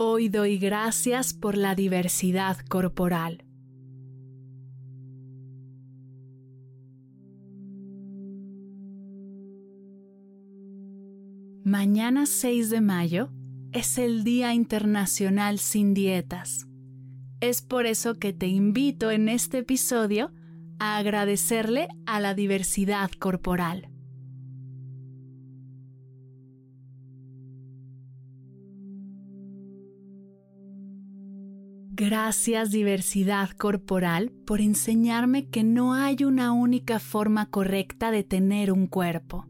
Hoy doy gracias por la diversidad corporal. Mañana 6 de mayo es el Día Internacional sin Dietas. Es por eso que te invito en este episodio a agradecerle a la diversidad corporal. Gracias diversidad corporal por enseñarme que no hay una única forma correcta de tener un cuerpo.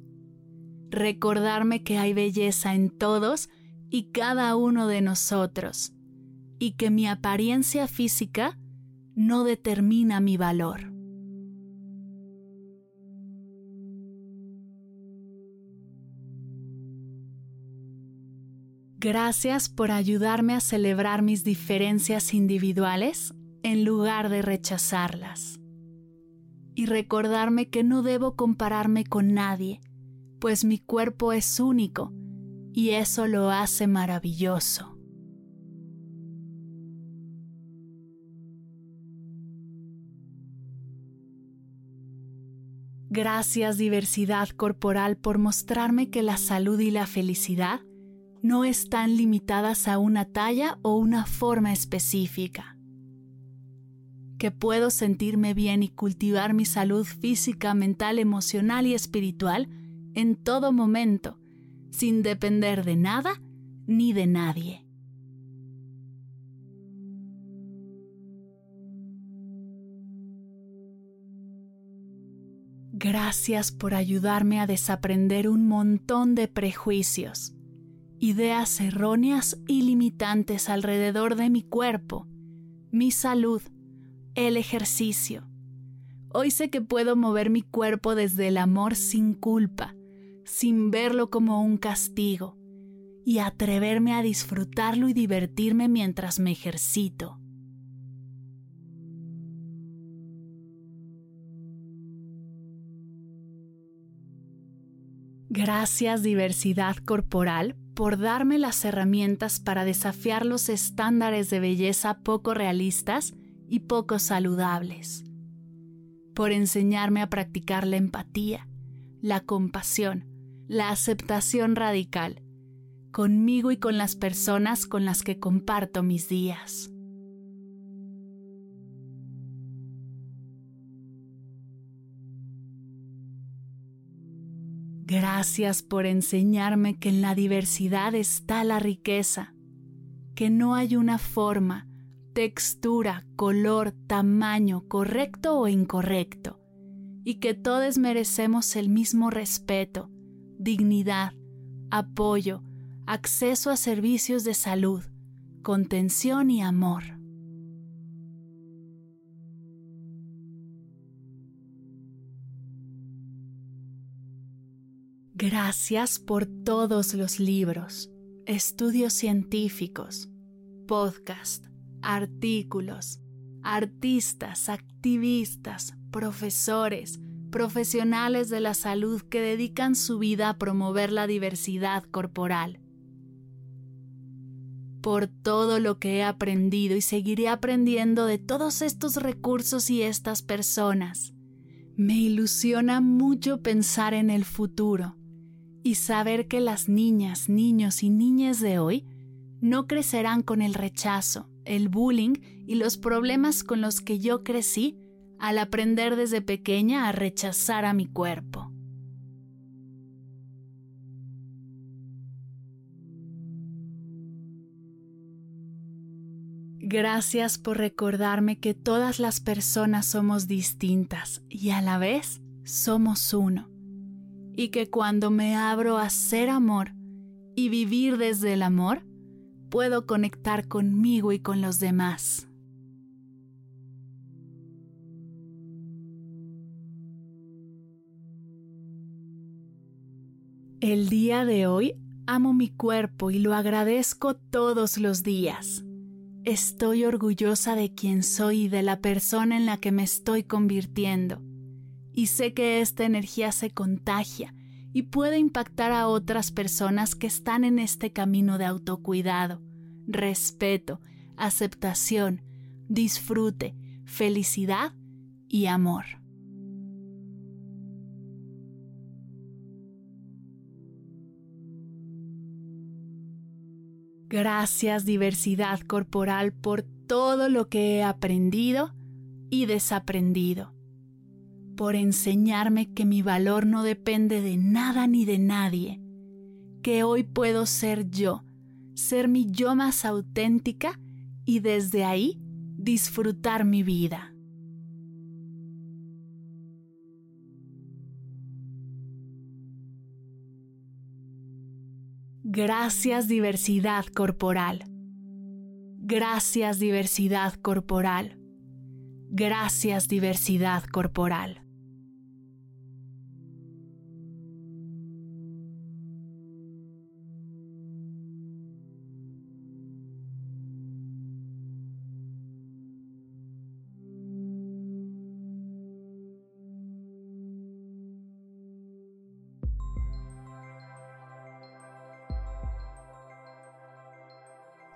Recordarme que hay belleza en todos y cada uno de nosotros y que mi apariencia física no determina mi valor. Gracias por ayudarme a celebrar mis diferencias individuales en lugar de rechazarlas. Y recordarme que no debo compararme con nadie, pues mi cuerpo es único y eso lo hace maravilloso. Gracias diversidad corporal por mostrarme que la salud y la felicidad no están limitadas a una talla o una forma específica. Que puedo sentirme bien y cultivar mi salud física, mental, emocional y espiritual en todo momento, sin depender de nada ni de nadie. Gracias por ayudarme a desaprender un montón de prejuicios ideas erróneas y limitantes alrededor de mi cuerpo, mi salud, el ejercicio. Hoy sé que puedo mover mi cuerpo desde el amor sin culpa, sin verlo como un castigo, y atreverme a disfrutarlo y divertirme mientras me ejercito. Gracias diversidad corporal por darme las herramientas para desafiar los estándares de belleza poco realistas y poco saludables, por enseñarme a practicar la empatía, la compasión, la aceptación radical, conmigo y con las personas con las que comparto mis días. Gracias por enseñarme que en la diversidad está la riqueza, que no hay una forma, textura, color, tamaño correcto o incorrecto, y que todos merecemos el mismo respeto, dignidad, apoyo, acceso a servicios de salud, contención y amor. Gracias por todos los libros, estudios científicos, podcast, artículos, artistas, activistas, profesores, profesionales de la salud que dedican su vida a promover la diversidad corporal. Por todo lo que he aprendido y seguiré aprendiendo de todos estos recursos y estas personas. Me ilusiona mucho pensar en el futuro y saber que las niñas, niños y niñas de hoy no crecerán con el rechazo, el bullying y los problemas con los que yo crecí al aprender desde pequeña a rechazar a mi cuerpo. Gracias por recordarme que todas las personas somos distintas y a la vez somos uno. Y que cuando me abro a ser amor y vivir desde el amor, puedo conectar conmigo y con los demás. El día de hoy amo mi cuerpo y lo agradezco todos los días. Estoy orgullosa de quien soy y de la persona en la que me estoy convirtiendo. Y sé que esta energía se contagia y puede impactar a otras personas que están en este camino de autocuidado, respeto, aceptación, disfrute, felicidad y amor. Gracias diversidad corporal por todo lo que he aprendido y desaprendido, por enseñarme que mi valor no depende de nada ni de nadie, que hoy puedo ser yo, ser mi yo más auténtica y desde ahí disfrutar mi vida. Gracias diversidad corporal. Gracias diversidad corporal. Gracias diversidad corporal.